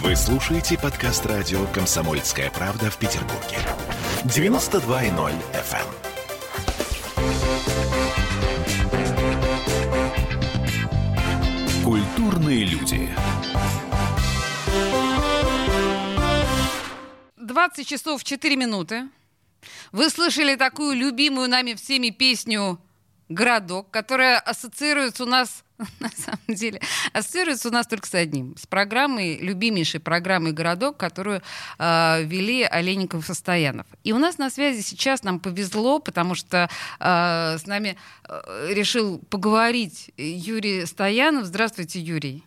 Вы слушаете подкаст радио «Комсомольская правда» в Петербурге. 92.0 FM. Культурные люди. 20 часов 4 минуты. Вы слышали такую любимую нами всеми песню «Городок», которая ассоциируется у нас, на самом деле, ассоциируется у нас только с одним. С программой, любимейшей программой «Городок», которую э, вели Олейников и Стоянов. И у нас на связи сейчас нам повезло, потому что э, с нами э, решил поговорить Юрий Стоянов. Здравствуйте, Юрий.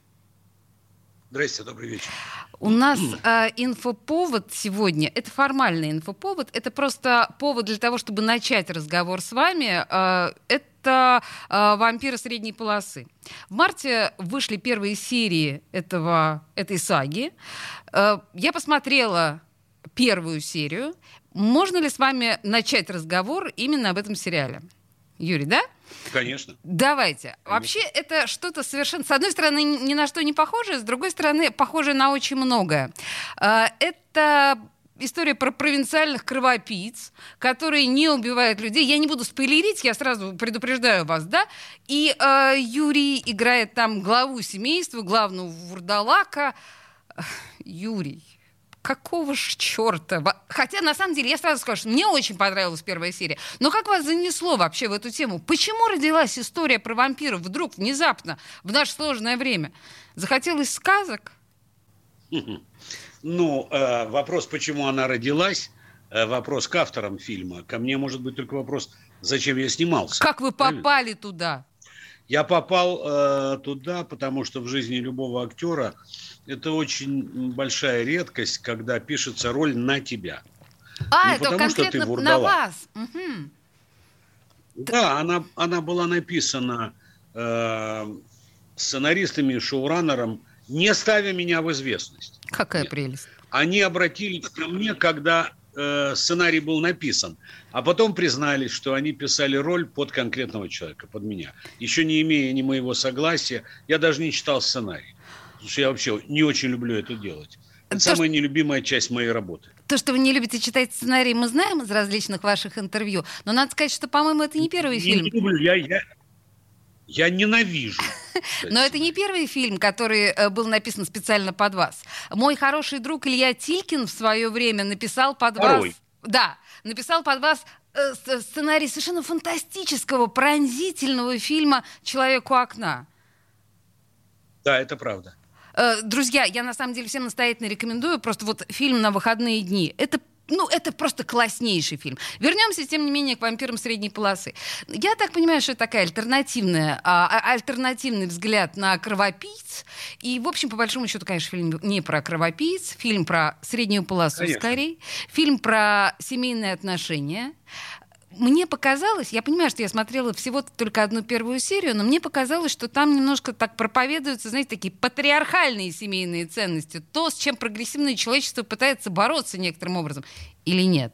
Здрасте, добрый вечер. У нас э, инфоповод сегодня, это формальный инфоповод, это просто повод для того, чтобы начать разговор с вами. Э, это э, «Вампиры средней полосы». В марте вышли первые серии этого, этой саги. Э, я посмотрела первую серию. Можно ли с вами начать разговор именно об этом сериале? Юрий, да? Конечно. Давайте. Конечно. Вообще это что-то совершенно, с одной стороны, ни на что не похожее, с другой стороны, похожее на очень многое. А, это история про провинциальных кровопийц, которые не убивают людей. Я не буду спойлерить, я сразу предупреждаю вас, да. И э, Юрий играет там главу семейства, главного вурдалака. Юрий, какого ж черта? Хотя, на самом деле, я сразу скажу, что мне очень понравилась первая серия. Но как вас занесло вообще в эту тему? Почему родилась история про вампиров вдруг, внезапно, в наше сложное время? Захотелось сказок? Ну, э, вопрос, почему она родилась, э, вопрос к авторам фильма. Ко мне может быть только вопрос, зачем я снимался. Как вы попали Правильно? туда? Я попал э, туда, потому что в жизни любого актера это очень большая редкость, когда пишется роль на тебя. А, Не это потому, конкретно что ты на вас. Угу. Да, она, она была написана э, сценаристами, шоураннером, не ставя меня в известность. Какая Нет. прелесть. Они обратились ко мне, когда э, сценарий был написан, а потом признались, что они писали роль под конкретного человека, под меня. Еще не имея ни моего согласия, я даже не читал сценарий. Потому что я вообще не очень люблю это делать. Это то, самая что... нелюбимая часть моей работы. То, что вы не любите читать сценарии, мы знаем из различных ваших интервью. Но надо сказать, что, по-моему, это не первый не фильм. Не люблю, я, я, я ненавижу. Но это не первый фильм, который э, был написан специально под вас. Мой хороший друг Илья Тилькин в свое время написал под Второй. вас... Да, написал под вас э, сценарий совершенно фантастического, пронзительного фильма «Человек у окна». Да, это правда. Э, друзья, я на самом деле всем настоятельно рекомендую просто вот фильм на выходные дни. Это ну, это просто класснейший фильм. Вернемся, тем не менее, к вампирам средней полосы. Я так понимаю, что это такая альтернативная, а, а, альтернативный взгляд на кровопийц. И, в общем, по большому счету, конечно, фильм не про кровопийц, фильм про среднюю полосу конечно. скорее, фильм про семейные отношения мне показалось, я понимаю, что я смотрела всего только одну первую серию, но мне показалось, что там немножко так проповедуются, знаете, такие патриархальные семейные ценности, то, с чем прогрессивное человечество пытается бороться некоторым образом, или нет?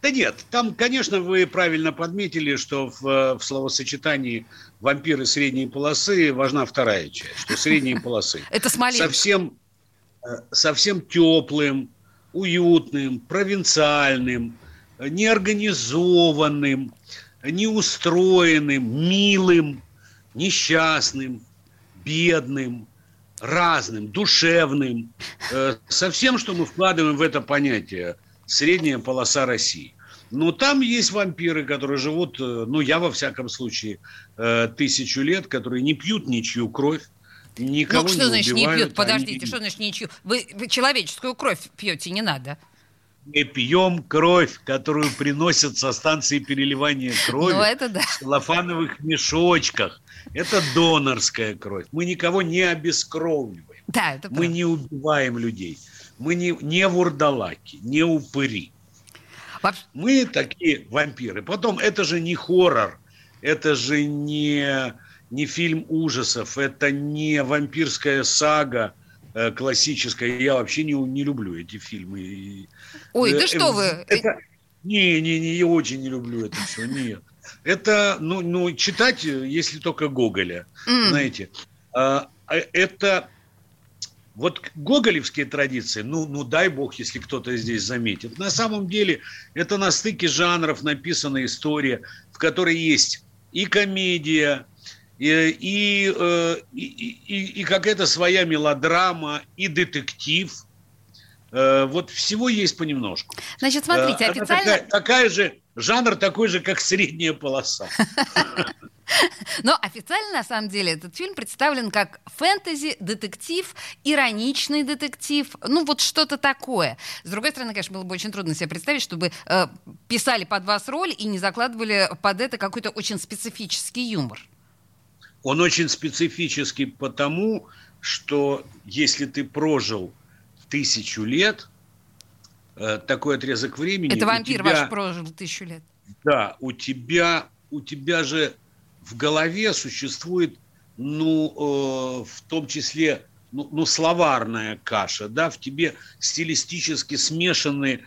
Да нет, там, конечно, вы правильно подметили, что в, в словосочетании вампиры средней полосы важна вторая часть, что средние полосы. Это Совсем, э, совсем теплым, уютным, провинциальным, неорганизованным, неустроенным, милым, несчастным, бедным, разным, душевным, э, со всем, что мы вкладываем в это понятие средняя полоса России. Но там есть вампиры, которые живут, э, ну, я во всяком случае, э, тысячу лет, которые не пьют ничью кровь, никого ну, что не значит убивают, не пьют? Подождите, они... что значит ничью? Вы, вы человеческую кровь пьете, не надо мы пьем кровь, которую приносят со станции переливания крови ну, это да. в целлофановых мешочках. Это донорская кровь. Мы никого не обескровливаем. Да, это Мы не убиваем людей. Мы не, не вурдалаки, не упыри. Вообще... Мы такие вампиры. Потом, это же не хоррор, это же не, не фильм ужасов, это не вампирская сага, классическая. Я вообще не, не люблю эти фильмы. Ой, да э, что вы? Это, не, не, не, я очень не люблю это все. Нет. Это, ну, ну, читать, если только Гоголя, mm. знаете. А, а, это Вот гоголевские традиции, ну, ну дай бог, если кто-то здесь заметит. На самом деле это на стыке жанров написана история, в которой есть и комедия, и, и, э, и, и, и какая-то своя мелодрама, и детектив. Э, вот всего есть понемножку. Значит, смотрите, Она официально... Такая, такая же, жанр такой же, как средняя полоса. Но официально, на самом деле, этот фильм представлен как фэнтези, детектив, ироничный детектив, ну вот что-то такое. С другой стороны, конечно, было бы очень трудно себе представить, чтобы э, писали под вас роль и не закладывали под это какой-то очень специфический юмор. Он очень специфический потому, что если ты прожил тысячу лет, э, такой отрезок времени... Это вампир тебя, ваш прожил тысячу лет. Да, у тебя, у тебя же в голове существует, ну, э, в том числе, ну, ну, словарная каша, да, в тебе стилистически смешаны э,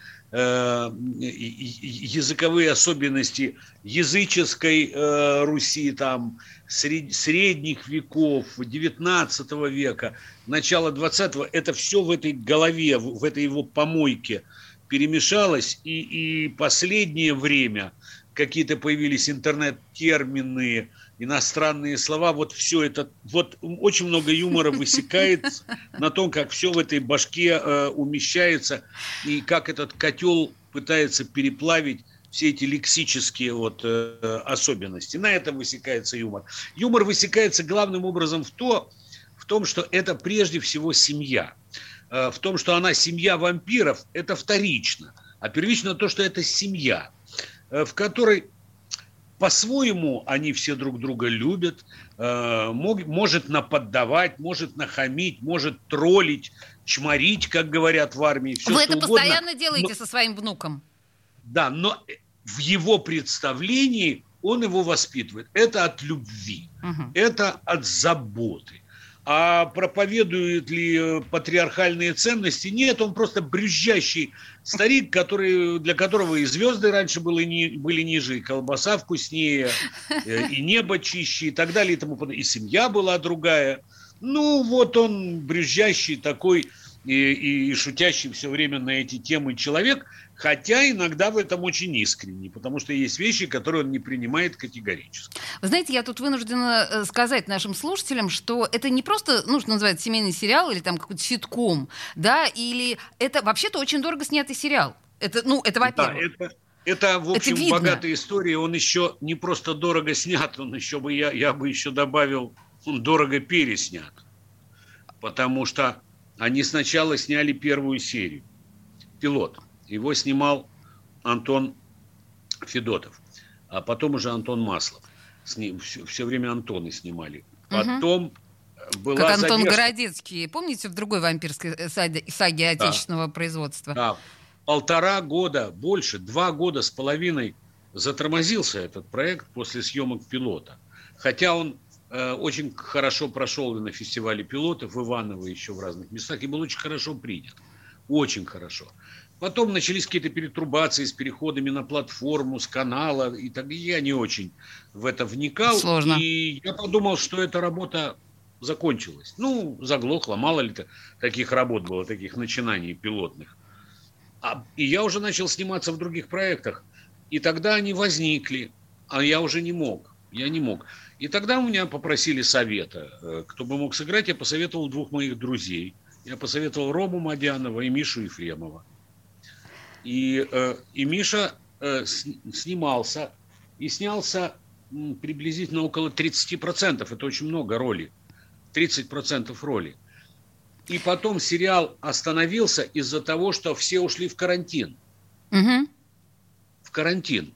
языковые особенности языческой э, Руси, там, сред, средних веков, 19 века, начало 20-го, это все в этой голове, в этой его помойке перемешалось, и, и последнее время – какие-то появились интернет-термины, иностранные слова, вот все это, вот очень много юмора высекает на том, как все в этой башке э, умещается, и как этот котел пытается переплавить все эти лексические вот э, особенности. На этом высекается юмор. Юмор высекается главным образом в, то, в том, что это прежде всего семья. Э, в том, что она семья вампиров, это вторично. А первично то, что это семья – в которой по-своему они все друг друга любят, э, может наподдавать, может нахамить, может троллить, чморить, как говорят в армии. Все, Вы это угодно. постоянно делаете но, со своим внуком. Да, но в его представлении он его воспитывает. Это от любви, угу. это от заботы. А проповедует ли э, патриархальные ценности? Нет, он просто брюзжащий старик, который, для которого и звезды раньше были, ни, были ниже, и колбаса вкуснее, э, и небо чище, и так далее, и тому подобное. И семья была другая. Ну, вот он брюзжащий такой и, и шутящий все время на эти темы человек, хотя иногда в этом очень искренний, потому что есть вещи, которые он не принимает категорически. Вы знаете, я тут вынуждена э, сказать нашим слушателям, что это не просто, ну, что называется, семейный сериал или там какой-то ситком, да, или это вообще-то очень дорого снятый сериал. Это, ну, это во-первых. Да, это... Это, в общем, это богатая история. Он еще не просто дорого снят, он еще бы, я, я бы еще добавил, он дорого переснят. Потому что они сначала сняли первую серию. Пилот. Его снимал Антон Федотов. А потом уже Антон Маслов. Все, все время Антоны снимали. Потом угу. была Как Антон задержка. Городецкий. Помните в другой вампирской э, саге, саге отечественного да. производства? Да. Полтора года, больше, два года с половиной затормозился этот проект после съемок пилота. Хотя он очень хорошо прошел на фестивале пилотов Иваново еще в разных местах и был очень хорошо принят. Очень хорошо. Потом начались какие-то перетрубации с переходами на платформу, с канала. И так я не очень в это вникал. Сложно. И я подумал, что эта работа закончилась. Ну, заглохла. Мало ли таких работ было, таких начинаний пилотных. А, и я уже начал сниматься в других проектах. И тогда они возникли. А я уже не мог. Я не мог. И тогда у меня попросили совета, э, кто бы мог сыграть. Я посоветовал двух моих друзей. Я посоветовал Рому Мадянова и Мишу Ефремова. И, э, и Миша э, снимался, и снялся приблизительно около 30%. Это очень много роли. 30% роли. И потом сериал остановился из-за того, что все ушли в карантин. Угу. В карантин.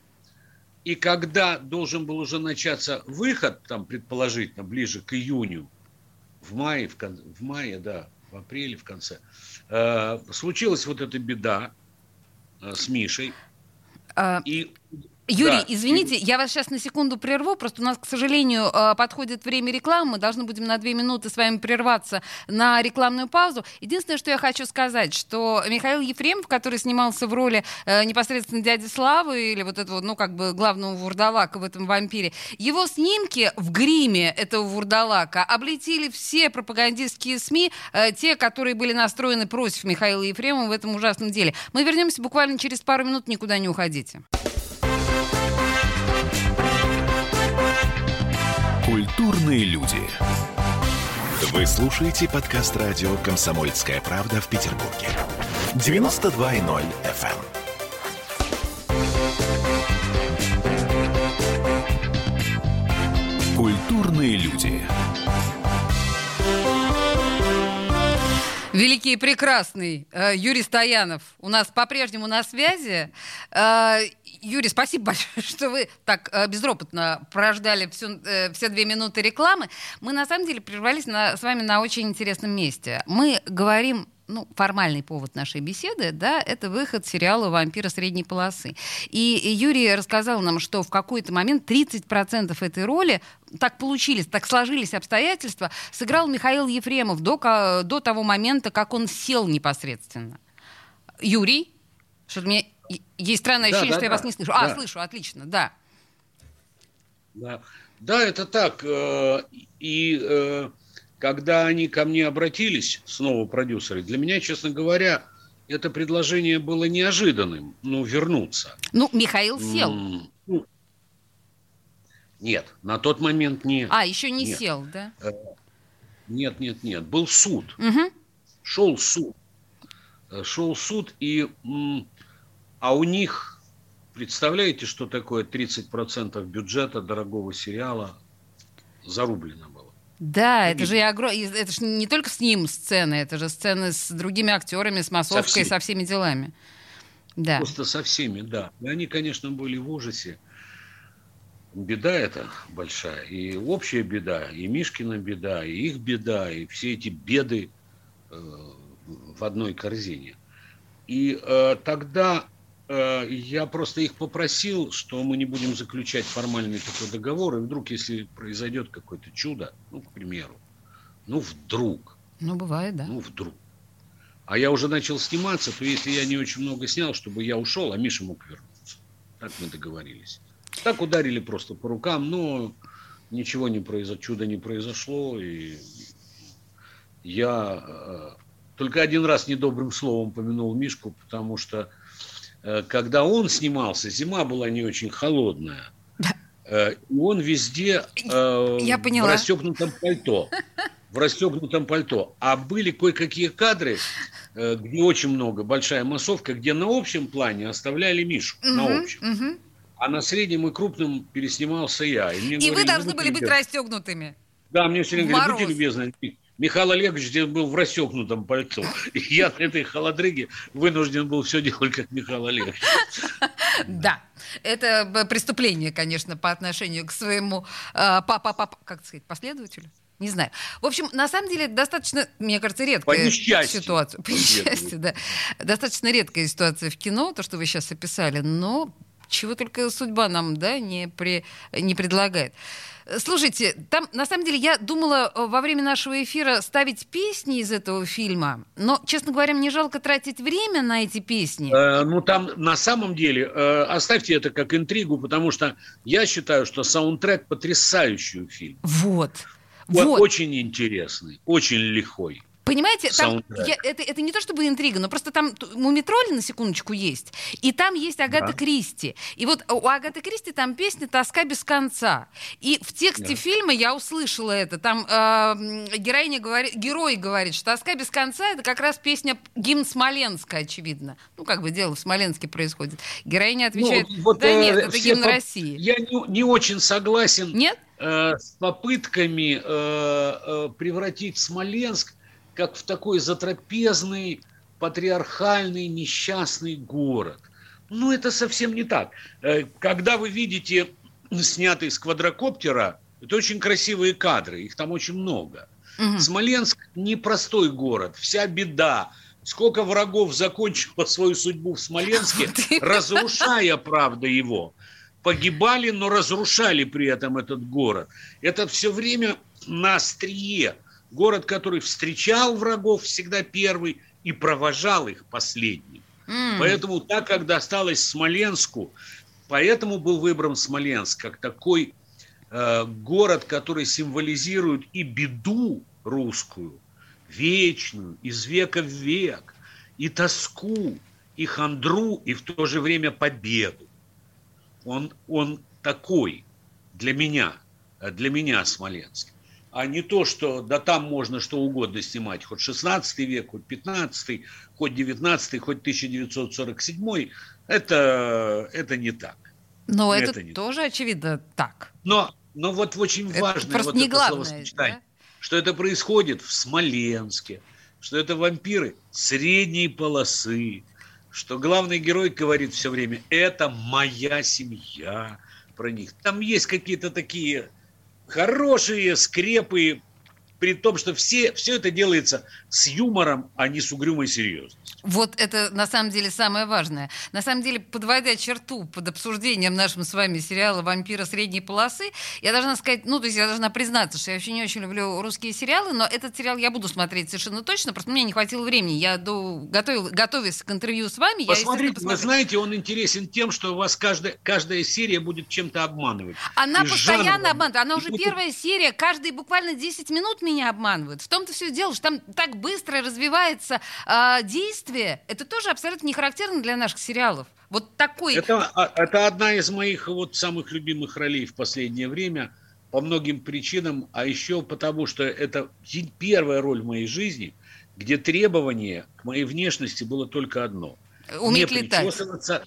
И когда должен был уже начаться выход, там, предположительно, ближе к июню, в мае, в, кон... в мае, да, в апреле, в конце, э, случилась вот эта беда э, с Мишей. А... И Юрий, да. извините, я вас сейчас на секунду прерву, просто у нас, к сожалению, э, подходит время рекламы, мы должны будем на две минуты с вами прерваться на рекламную паузу. Единственное, что я хочу сказать, что Михаил Ефремов, который снимался в роли э, непосредственно дяди Славы или вот этого, ну, как бы главного вурдалака в этом вампире, его снимки в гриме этого вурдалака облетели все пропагандистские СМИ, э, те, которые были настроены против Михаила Ефремова в этом ужасном деле. Мы вернемся буквально через пару минут, никуда не уходите. Культурные люди. Вы слушаете подкаст радио «Комсомольская правда» в Петербурге. 92.0 FM. эм. Культурные люди. Великий и прекрасный э, Юрий Стоянов у нас по-прежнему на связи. Юрий, спасибо большое, что вы так э, безропотно прождали всю, э, все две минуты рекламы. Мы на самом деле прервались на, с вами на очень интересном месте. Мы говорим ну, формальный повод нашей беседы, да, это выход сериала «Вампира средней полосы». И Юрий рассказал нам, что в какой-то момент 30% этой роли так получились, так сложились обстоятельства, сыграл Михаил Ефремов до, до того момента, как он сел непосредственно. Юрий, что у меня есть странное ощущение, да, что да, я вас не слышу. А, да. Слышу, отлично, да. Да, да это так. Э, и э, когда они ко мне обратились, снова продюсеры, для меня, честно говоря, это предложение было неожиданным, ну, вернуться. Ну, Михаил сел. Ну, нет, на тот момент нет. А, еще не нет. сел, да? Э, нет, нет, нет. Был суд. Угу. Шел суд. Шел суд, и... А у них, представляете, что такое 30% бюджета дорогого сериала зарублено было? Да, это же, огром... это же не только с ним сцены, это же сцены с другими актерами, с массовкой, со, со всеми делами. Да. Просто со всеми, да. И они, конечно, были в ужасе. Беда это большая. И общая беда, и Мишкина беда, и их беда, и все эти беды э, в одной корзине. И э, тогда я просто их попросил, что мы не будем заключать формальный такой договор, и вдруг, если произойдет какое-то чудо, ну, к примеру, ну, вдруг. Ну, бывает, да. Ну, вдруг. А я уже начал сниматься, то если я не очень много снял, чтобы я ушел, а Миша мог вернуться. Так мы договорились. Так ударили просто по рукам, но ничего не произошло, чудо не произошло, и я э, только один раз недобрым словом помянул Мишку, потому что Э, когда он снимался, зима была не очень холодная. Э, и он везде э, Я поняла. в расстегнутом пальто. В расстегнутом пальто. А были кое-какие кадры, где очень много, большая массовка, где на общем плане оставляли Мишу. Угу, на общем. Угу. А на среднем и крупном переснимался я. И, мне и говорили, вы должны были быть расстегнутыми. Да, мне все время говорят, будьте любезны, Михаил Олегович здесь был в расстегнутом пальто. И я на этой холодрыге вынужден был все делать, как Михаил Олегович. Да, это преступление, конечно, по отношению к своему э, папа, как сказать, последователю. Не знаю. В общем, на самом деле, достаточно, мне кажется, редкая По ситуация. По несчастью, да. Достаточно редкая ситуация в кино, то, что вы сейчас описали, но чего только судьба нам, да, не, при, не предлагает. Слушайте, там, на самом деле, я думала э, во время нашего эфира ставить песни из этого фильма, но, честно говоря, мне жалко тратить время на эти песни. Э, ну, там, на самом деле, э, оставьте это как интригу, потому что я считаю, что саундтрек потрясающий фильм. Вот. Вот. Очень интересный, очень лихой. Понимаете, там, я, это, это не то чтобы интрига, но просто там Мумитроль на секундочку есть, и там есть Агата да. Кристи. И вот у Агаты Кристи там песня «Тоска без конца». И в тексте да. фильма я услышала это. Там э, героиня говорит, герой говорит, что «Тоска без конца» — это как раз песня гимн Смоленска, очевидно. Ну, как бы дело в Смоленске происходит. Героиня ну, отвечает, ну, вот, да э, нет, это гимн по... России. Я не, не очень согласен нет? Э, с попытками э, э, превратить Смоленск как в такой затрапезный, патриархальный, несчастный город. Ну, это совсем не так. Э, когда вы видите снятый с квадрокоптера, это очень красивые кадры, их там очень много. Угу. Смоленск непростой город, вся беда. Сколько врагов закончило свою судьбу в Смоленске, разрушая, правда, его. погибали, но разрушали при этом этот город. Это все время на острие. Город, который встречал врагов всегда первый и провожал их последним. Mm. Поэтому так как досталось Смоленску, поэтому был выбран Смоленск как такой э, город, который символизирует и беду русскую, вечную, из века в век, и тоску, и хандру, и в то же время победу. Он, он такой для меня, для меня Смоленск а не то, что да там можно что угодно снимать, хоть 16 век, хоть 15, хоть 19, хоть 1947, это, это не так. Но это, это тоже, так. очевидно, так. Но, но вот очень это важно вот не это главное, словосочетание, да? что это происходит в Смоленске, что это вампиры средней полосы, что главный герой говорит все время, это моя семья, про них. Там есть какие-то такие хорошие скрепы, при том, что все, все это делается с юмором, а не с угрюмой серьезностью. Вот это на самом деле самое важное. На самом деле, подводя черту под обсуждением нашим с вами сериала «Вампира средней полосы», я должна сказать, ну, то есть я должна признаться, что я вообще не очень люблю русские сериалы, но этот сериал я буду смотреть совершенно точно, просто мне не хватило времени. Я до, готовил, готовясь к интервью с вами, Посмотрите, я, вы знаете, он интересен тем, что у вас каждая, каждая серия будет чем-то обманывать. Она И постоянно жанр... обманывает. Она уже первая серия, каждые буквально 10 минут меня обманывает. В том-то все дело, что там так быстро развивается э, действие, действие, это тоже абсолютно не характерно для наших сериалов. Вот такой... Это, а, это одна из моих вот самых любимых ролей в последнее время по многим причинам, а еще потому, что это первая роль в моей жизни, где требование к моей внешности было только одно. Уметь не летать. Причесываться,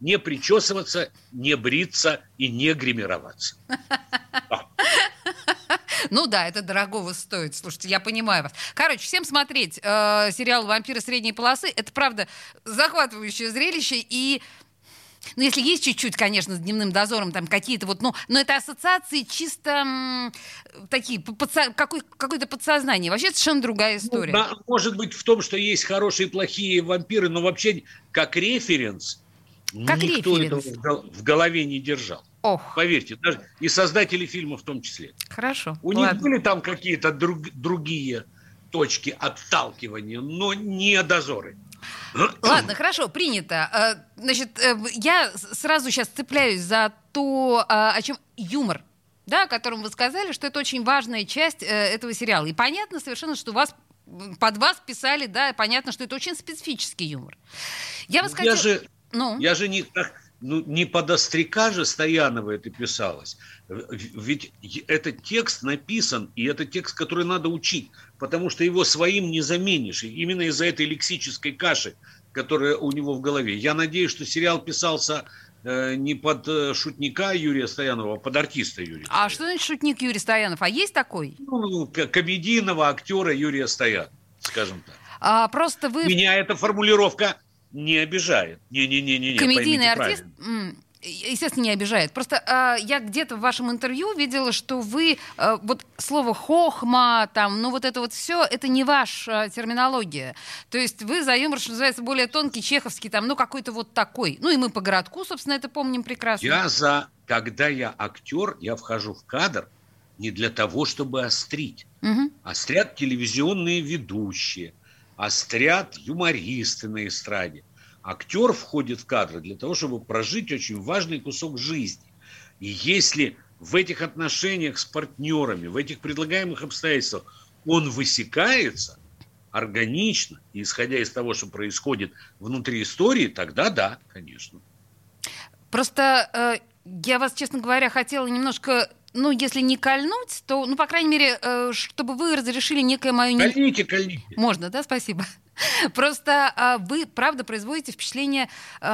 не причесываться, не бриться и не гримироваться. Ну да, это дорогого стоит. Слушайте, я понимаю вас. Короче, всем смотреть э, сериал «Вампиры средней полосы». Это, правда, захватывающее зрелище. И ну, если есть чуть-чуть, конечно, с дневным дозором там какие-то вот, ну, но это ассоциации чисто м, такие, подсо, какой, какое-то подсознание. Вообще совершенно другая ну, история. Ну, да, может быть в том, что есть хорошие и плохие вампиры, но вообще как референс как никто референс? этого в голове не держал. Ох. Поверьте, даже и создатели фильма в том числе. Хорошо. У ладно. них были там какие-то друг, другие точки отталкивания, но не дозоры. Ладно, хорошо, принято. Э, значит, э, я сразу сейчас цепляюсь за то, э, о чем юмор, да, о котором вы сказали, что это очень важная часть этого сериала. И понятно совершенно, что вас под вас писали, да, понятно, что это очень специфический юмор. Я, сказала, я же, ну? я же не, ну, не под остряка же Стоянова это писалось. Ведь этот текст написан, и это текст, который надо учить, потому что его своим не заменишь. И именно из-за этой лексической каши, которая у него в голове. Я надеюсь, что сериал писался э, не под э, шутника Юрия Стоянова, а под артиста Юрия А что значит шутник Юрий Стоянов? А есть такой? Ну, комедийного актера Юрия Стоянова, скажем так. А, просто вы... Меня эта формулировка не обижает. Не-не-не-не. Комедийный артист? Естественно, не обижает. Просто э, я где-то в вашем интервью видела, что вы э, вот слово хохма, там, ну вот это вот все, это не ваша терминология. То есть вы за юмор, что называется, более тонкий, чеховский, там, ну какой-то вот такой. Ну и мы по городку, собственно, это помним прекрасно. Я за, когда я актер, я вхожу в кадр не для того, чтобы острить. Угу. Острят телевизионные ведущие, острят юмористы на эстраде. Актер входит в кадры для того, чтобы прожить очень важный кусок жизни. И если в этих отношениях с партнерами, в этих предлагаемых обстоятельствах он высекается органично, исходя из того, что происходит внутри истории, тогда да, конечно. Просто э, я вас, честно говоря, хотела немножко ну, если не кольнуть, то, ну, по крайней мере, э, чтобы вы разрешили некое мое... Кольните, кольните. Можно, да, спасибо. Просто э, вы, правда, производите впечатление э,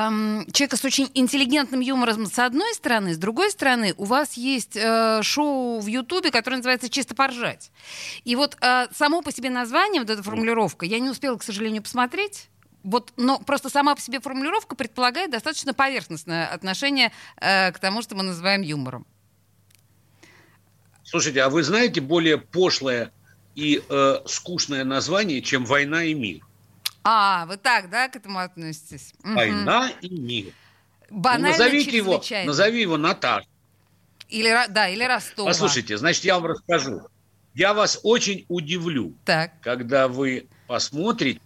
человека с очень интеллигентным юмором с одной стороны, с другой стороны, у вас есть э, шоу в Ютубе, которое называется «Чисто поржать». И вот э, само по себе название, вот эта формулировка, я не успела, к сожалению, посмотреть, вот, но просто сама по себе формулировка предполагает достаточно поверхностное отношение э, к тому, что мы называем юмором. Слушайте, а вы знаете более пошлое и э, скучное название, чем «Война и мир»? А, вы так, да, к этому относитесь? «Война и мир». Банально ну, назовите его, назови его Наташ. Или, да, или Ростова. Послушайте, значит, я вам расскажу. Я вас очень удивлю, Так. когда вы посмотрите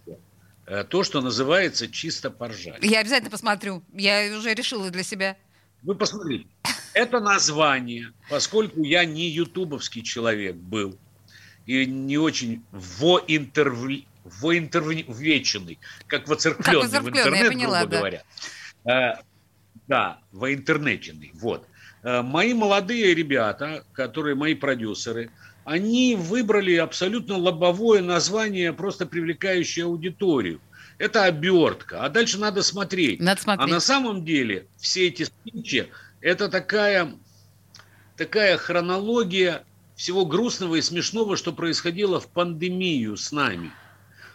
э, то, что называется чисто поржать. Я обязательно посмотрю. Я уже решила для себя. Вы посмотрите. Это название, поскольку я не ютубовский человек был и не очень воинтервеченный, как воцеркленный в воцеркленный, я интернет, поняла, грубо да. говоря. Э, Да, воинтернеченный. Вот. Э, Мои молодые ребята, которые мои продюсеры, они выбрали абсолютно лобовое название, просто привлекающее аудиторию. Это обертка. А дальше надо смотреть. Надо смотреть. А на самом деле все эти спичи – это такая, такая хронология всего грустного и смешного, что происходило в пандемию с нами.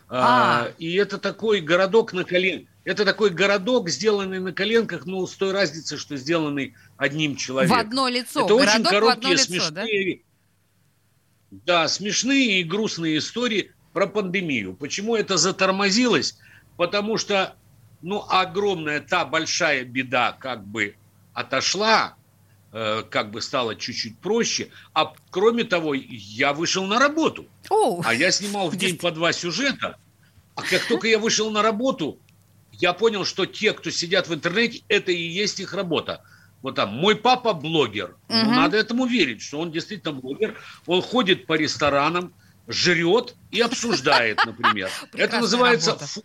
А, А. и это такой городок на колен. Это такой городок, сделанный на коленках, но с той разницей, что сделанный одним человеком. В одно лицо. Это очень Городок одно короткие, лицо, да? смешные, да, смешные и грустные истории про пандемию. Почему это затормозилось? Потому что, ну, огромная та большая беда как бы отошла, э, как бы стало чуть-чуть проще. А кроме того, я вышел на работу. О, А я снимал в день по два сюжета. А как только я вышел на работу, я понял, что те, кто сидят в интернете, это и есть их работа. Вот там, мой папа блогер. Ну, Мгм. надо этому верить, что он действительно блогер. Он ходит по ресторанам, жрет и обсуждает, например. Это называется фуд.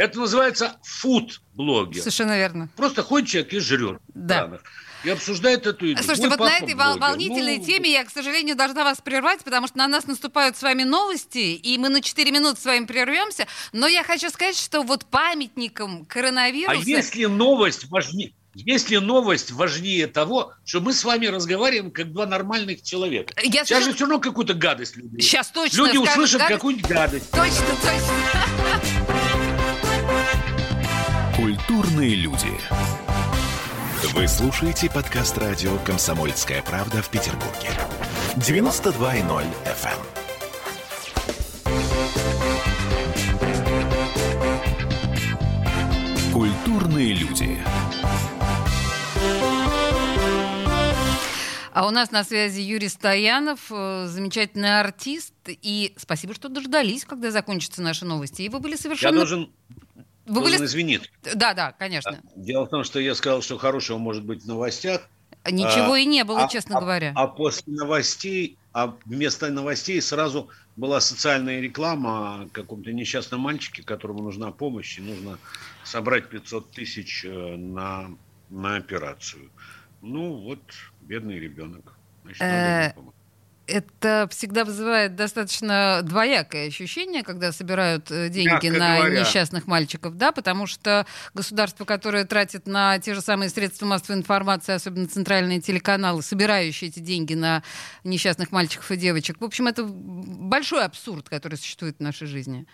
Это называется фуд-блогер. совершенно верно. Просто ходит человек и жрет. Да. ресторанах. И обсуждает эту еду. Слушайте, Мой вот на этой блогер. волнительной Ну, теме я, к сожалению, должна вас прервать, потому что на нас наступают с вами новости, и мы на 4 минуты с вами прервемся. Но я хочу сказать, что вот памятником А коронавируса... если новость важнее, если новость важнее того, что мы с вами разговариваем как два нормальных человека. Я Сейчас же все равно какую-то гадость люди. Сейчас точно Люди услышат гадость. какую-нибудь гадость. Точно, точно. Культурные люди. Вы слушаете подкаст радио «Комсомольская правда» в Петербурге. 92.0 FM. Культурные люди. А у нас на связи Юрий Стоянов, э, замечательный артист. И спасибо, что дождались, когда закончатся наши новости. И вы были Я совершенно... должен, Вы были... извиниться. Да, да, конечно. Дело в том, что я сказал, что хорошего может быть в новостях. Ничего А, и не было, а- честно а- говоря. А после новостей, а вместо новостей сразу была социальная реклама о каком-то несчастном мальчике, которому нужна помощь, и нужно собрать 500 тысяч э, на, на операцию. Ну, вот, бедный ребенок. Значит, надо Э, помочь. Это всегда вызывает достаточно двоякое ощущение, когда собирают э, деньги Мягко на говоря. несчастных мальчиков, да, потому что государство, которое тратит на те же самые средства массовой информации, особенно центральные телеканалы, собирающие эти деньги на несчастных мальчиков и девочек, в общем, это большой абсурд, который существует в нашей жизни.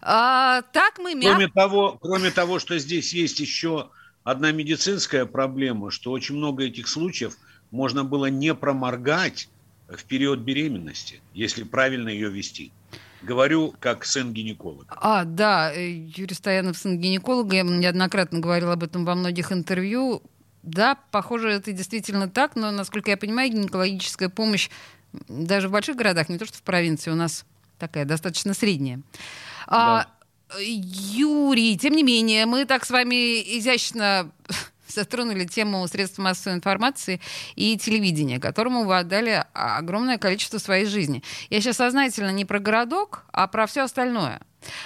А, так мы мягко... Кроме того, кроме того, что здесь есть еще одна медицинская проблема, что очень много этих случаев можно было не проморгать в период беременности, если правильно ее вести. Говорю как сын гинеколога. А, да, э, Юрий Стоянов, сын гинеколога, я неоднократно говорил об этом во многих интервью. Да, похоже, это действительно так, но, насколько я понимаю, гинекологическая помощь даже в больших городах, не то что в провинции, у нас такая достаточно средняя. А, Юрий, тем не менее, мы так с вами изящно затронули тему средств массовой информации и телевидения, которому вы отдали огромное количество своей жизни. Я сейчас сознательно не про городок, а про все остальное.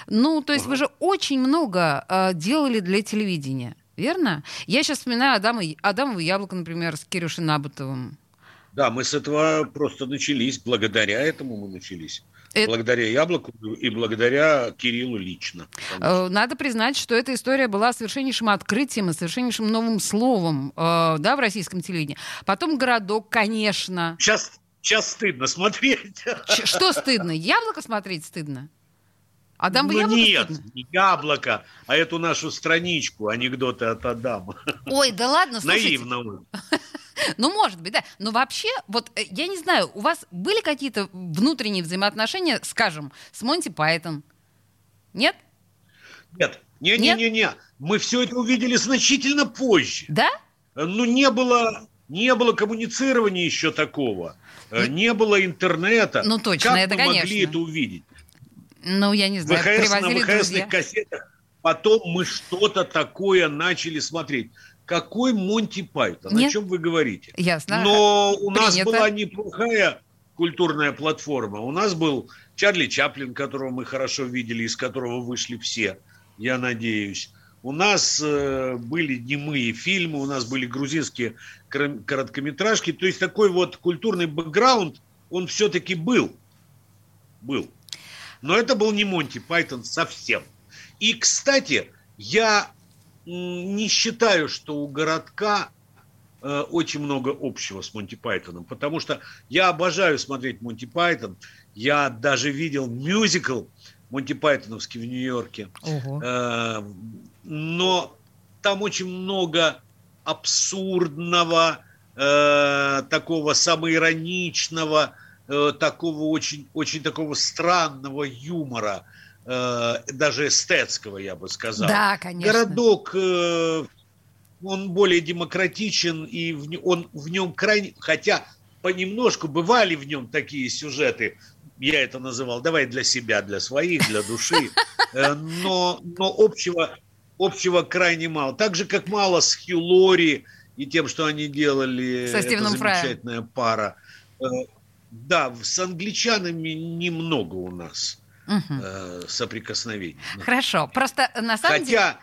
Ну, то есть вы же очень много э, делали для телевидения, верно? Я сейчас вспоминаю Адама, Адамово яблоко, например, с Кирюшей Набутовым. Да, мы с этого просто начались, благодаря этому мы начались. Это- Благодаря Яблоку и благодаря Кириллу лично. Потому Э, Надо признать, что эта история была совершеннейшим открытием и совершеннейшим новым словом э, да, в российском телевидении. Потом городок, конечно. Сейчас, сейчас стыдно смотреть. Ч- Что стыдно? Яблоко смотреть стыдно? Адам ну яблоко нет, стыдно? не яблоко, а эту нашу страничку, анекдоты от Адама. Ой, да ладно, слушайте. Наивно. Ну, может быть, да. Но вообще, вот э, я не знаю, у вас были какие-то внутренние взаимоотношения, скажем, с Монти Пайтон? Нет? Нет, Не-не-не-не, мы все это увидели значительно позже. Да? Ну, не было, не было коммуницирования еще такого. Э, не было интернета. Ну, точно, как это, мы конечно. могли это увидеть? Ну, я не знаю, ВХС, на привозили ВХСных друзья. кассетах. Потом мы что-то такое начали смотреть. Какой Монти Пайтон? Нет. О чем вы говорите? Ясно. Но у нас Принято. была неплохая культурная платформа. У нас был Чарли Чаплин, которого мы хорошо видели, из которого вышли все, я надеюсь. У нас э, были немые фильмы, у нас были грузинские кор- короткометражки. То есть такой вот культурный бэкграунд, он все-таки был. Был. Но это был не Монти Пайтон совсем. И, кстати, я не считаю, что у городка э, очень много общего с Монти Пайтоном, потому что я обожаю смотреть Монти Пайтон. Я даже видел мюзикл Монти Пайтоновский в Нью-Йорке. Э, но там очень много абсурдного, э, такого самоироничного, такого очень, очень такого странного юмора, даже эстетского, я бы сказал. Да, конечно. Городок, э, он более демократичен, и он в нем крайне... Хотя понемножку бывали в нем такие сюжеты, я это называл, давай для себя, для своих, для души, э, но, но общего, общего крайне мало. Так же, как мало с Хью Лори и тем, что они делали, Со Стивеном Фраем. замечательная пара. Э, Да, с англичанами немного у нас Мгм. э, соприкосновений. Хорошо. Просто на самом деле... Хотя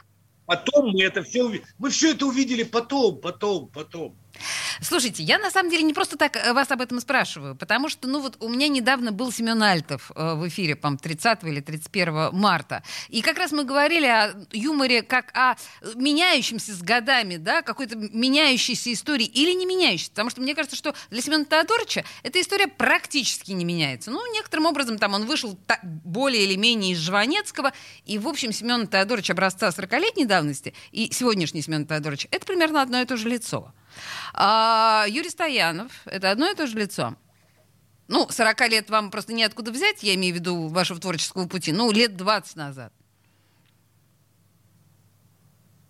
потом мы это все. Мы все это увидели потом, потом, потом. Слушайте, я на самом деле не просто так э, вас об этом спрашиваю, потому что, ну вот у меня недавно был Семен Альтов э, в эфире, по 30 или 31 марта. И как раз мы говорили о юморе как о меняющемся с годами, да, какой-то меняющейся истории или не меняющейся. Потому что мне кажется, что для Семена Теодоровича эта история практически не меняется. Ну, некоторым образом там он вышел более или менее из Жванецкого, и, в общем, Семен Теодорович образца 40-летней давности и сегодняшний Семен Теодорович — это примерно одно и то же лицо. А Юрий Стоянов — это одно и то же лицо. Ну, 40 лет вам просто неоткуда взять, я имею в виду вашего творческого пути, ну, лет 20 назад.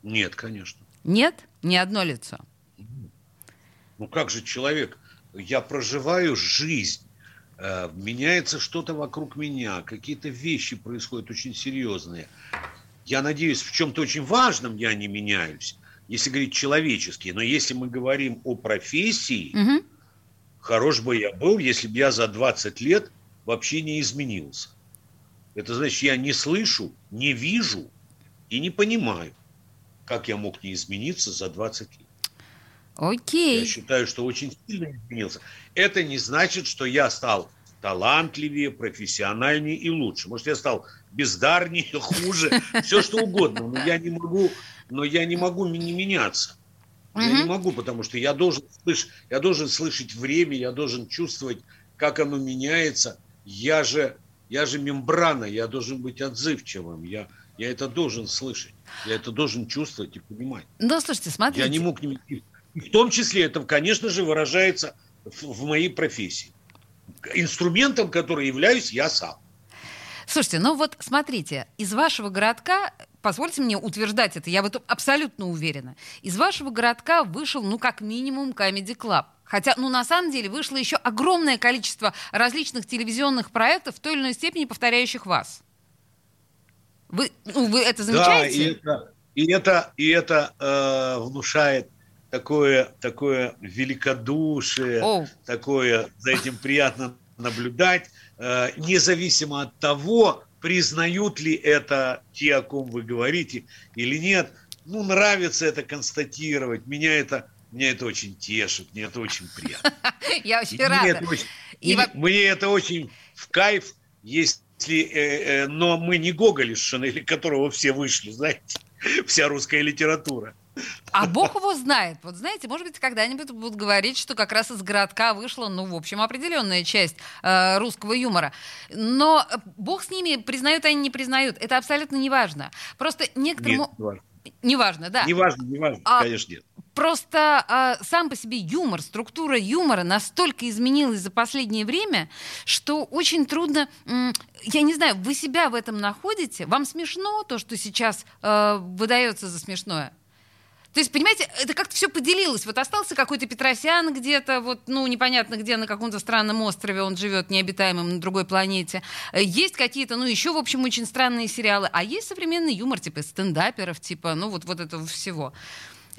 Нет, конечно. Нет? Ни одно лицо. Ну как же человек? Я проживаю жизнь. э, Меняется что-то вокруг меня, какие-то вещи происходят очень серьезные. Я надеюсь, в чем-то очень важном я не меняюсь, если говорить человечески. Но если мы говорим о профессии, Мгм. хорош бы я был, если бы я за 20 лет вообще не изменился. Это значит, я не слышу, не вижу и не понимаю, как я мог не измениться за 20 лет. Окей. Я считаю, что очень сильно изменился. Это не значит, что я стал талантливее, профессиональнее и лучше. Может, я стал бездарнее, хуже, все что угодно. Но я не могу, но я не могу не меняться. Я не могу, потому что я должен, слышать, я должен слышать время, я должен чувствовать, как оно меняется. Я же, я же мембрана, я должен быть отзывчивым. Я, я это должен слышать. Я это должен чувствовать и понимать. Ну, слушайте, смотрите. Я не мог не... В том числе это, конечно же, выражается в, в моей профессии. Инструментом, который являюсь я сам. Слушайте, ну вот смотрите, из вашего городка, позвольте мне утверждать это, я в этом абсолютно уверена, из вашего городка вышел, ну, как минимум, Comedy Club. Хотя, ну, на самом деле, вышло еще огромное количество различных телевизионных проектов, в той или иной степени повторяющих вас. Вы, ну, вы это Да, и замечаете? это, и это, и это э, внушает такое, такое великодушие, Оу. такое, за этим приятно наблюдать, э, независимо от того, признают ли это те, о ком вы говорите, или нет. Ну, нравится это констатировать. Меня это, меня это очень тешит, мне это очень приятно. Я очень рада. мне- это очень в кайф, если, э, э, но мы не Гоголь из Шинели, которого все вышли, знаете, вся русская литература. А Бог его знает. Вот знаете, может быть, когда-нибудь будут говорить, что как раз из городка вышла, ну, в общем, определенная часть э, русского юмора. Но Бог с ними, признают они, не признают. Это абсолютно неважно. Просто некоторым... Нет, не важно. Неважно, да. Не важно, не важно, А- конечно, нет. просто э, сам по себе юмор, структура юмора настолько изменилась за последнее время, что очень трудно, я не знаю, вы себя в этом находите? Вам смешно то, что сейчас э, выдается за смешное? То есть, понимаете, это как-то все поделилось. Вот остался какой-то Петросян где-то, вот, ну, непонятно где, на каком-то странном острове он живет, необитаемом, на другой планете. Есть какие-то, ну, еще, в общем, очень странные сериалы. А есть современный юмор, типа стендаперов, типа, ну, вот, вот этого всего.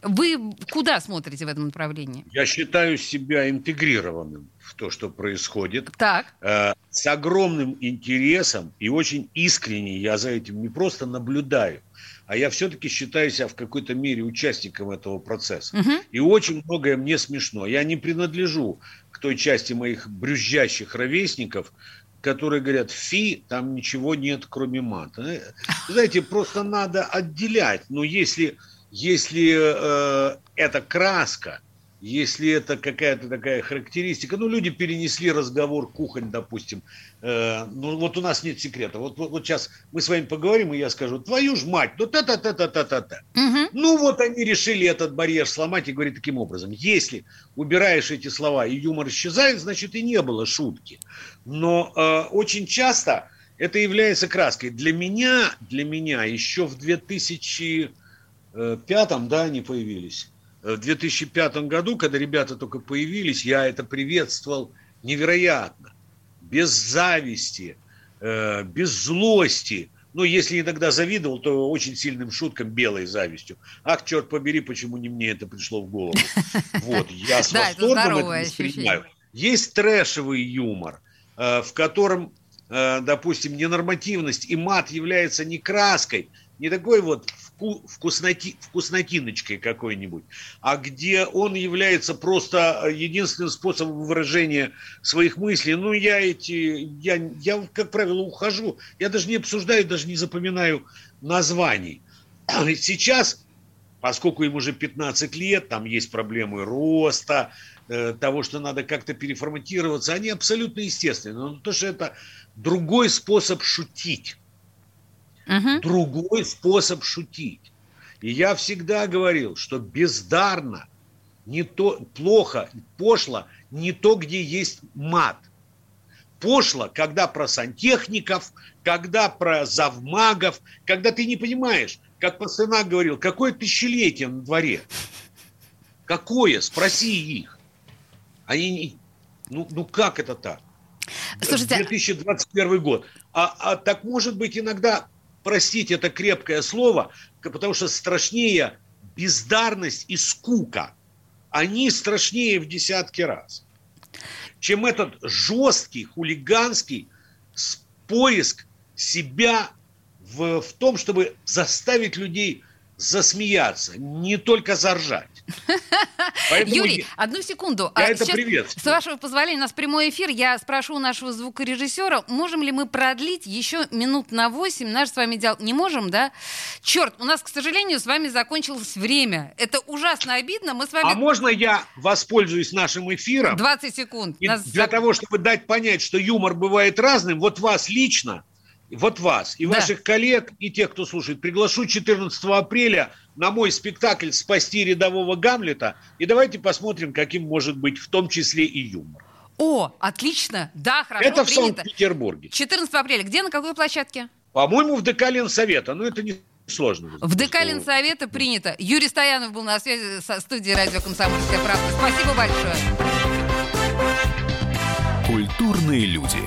Вы куда смотрите в этом направлении? Я считаю себя интегрированным в то, что происходит. Так. Э, с огромным интересом и очень искренне я за этим не просто наблюдаю, а я все-таки считаю себя в какой-то мере участником этого процесса. Угу. И очень многое мне смешно. Я не принадлежу к той части моих брюзжащих ровесников, которые говорят, фи, там ничего нет, кроме мата. Э, знаете, просто надо отделять. Но если, если э, это краска, если это какая-то такая характеристика, ну, люди перенесли разговор кухонь, допустим, э, ну, вот у нас нет секрета, вот, вот, вот сейчас мы с вами поговорим, и я скажу, твою ж мать, ну, та-та-та-та-та-та-та. Угу. Ну, вот они решили этот барьер сломать и говорить таким образом, если убираешь эти слова и юмор исчезает, значит, и не было шутки. Но э, очень часто это является краской. Для меня, для меня еще в 2005, да, они появились, в 2005 году, когда ребята только появились, я это приветствовал невероятно. Без зависти, э, без злости. Ну, если иногда завидовал, то очень сильным шуткам белой завистью. Ах, черт побери, почему не мне это пришло в голову. Вот, я с восторгом это воспринимаю. Есть трэшевый юмор, э, в котором, э, допустим, ненормативность и мат является не краской, не такой вот вкусноти, вкуснотиночкой какой-нибудь, а где он является просто э, единственным способом выражения своих мыслей. Ну, я эти, я, я, как правило, ухожу, я даже не обсуждаю, даже не запоминаю названий. Сейчас, поскольку им уже 15 лет, там есть проблемы роста, э, того, что надо как-то переформатироваться, они абсолютно естественны. Но то, что это другой способ шутить угу. другой способ шутить. И я всегда говорил, что бездарно, не то, плохо, пошло не то, где есть мат. Пошло, когда про сантехников, когда про завмагов, когда ты не понимаешь, как Пасынак говорил, какое тысячелетие на дворе? Какое? Спроси их. Они, ну, ну как это так? Слушайте, 2021 а год. А, а так может быть иногда простите это крепкое слово, потому что страшнее бездарность и скука. Они страшнее в десятки раз, чем этот жесткий, хулиганский поиск себя в, в том, чтобы заставить людей засмеяться, не только заржать. Поэтому Юрий, я, одну секунду. Я а это приветствую. С вашего позволения, у нас прямой эфир. Я спрошу у нашего звукорежиссера, можем ли мы продлить еще минут на 8 наш с вами диалог? Не можем, да? Черт, у нас, к сожалению, с вами закончилось время. Это ужасно обидно. Мы с вами... А можно я воспользуюсь нашим эфиром? 20 секунд. И нас... Для того, чтобы дать понять, что юмор бывает разным, вот вас лично вот вас и да. ваших коллег, и тех, кто слушает, приглашу 14 апреля на мой спектакль «Спасти рядового Гамлета». И давайте посмотрим, каким может быть в том числе и юмор. О, отлично. Да, хорошо, Это в Санкт-Петербурге. 14 апреля. Где, на какой площадке? По-моему, в ДК Ленсовета. Но это не сложно. В ДК Ленсовета принято. Юрий Стоянов был на связи со студией радио «Комсомольская правда». Спасибо большое. Культурные люди.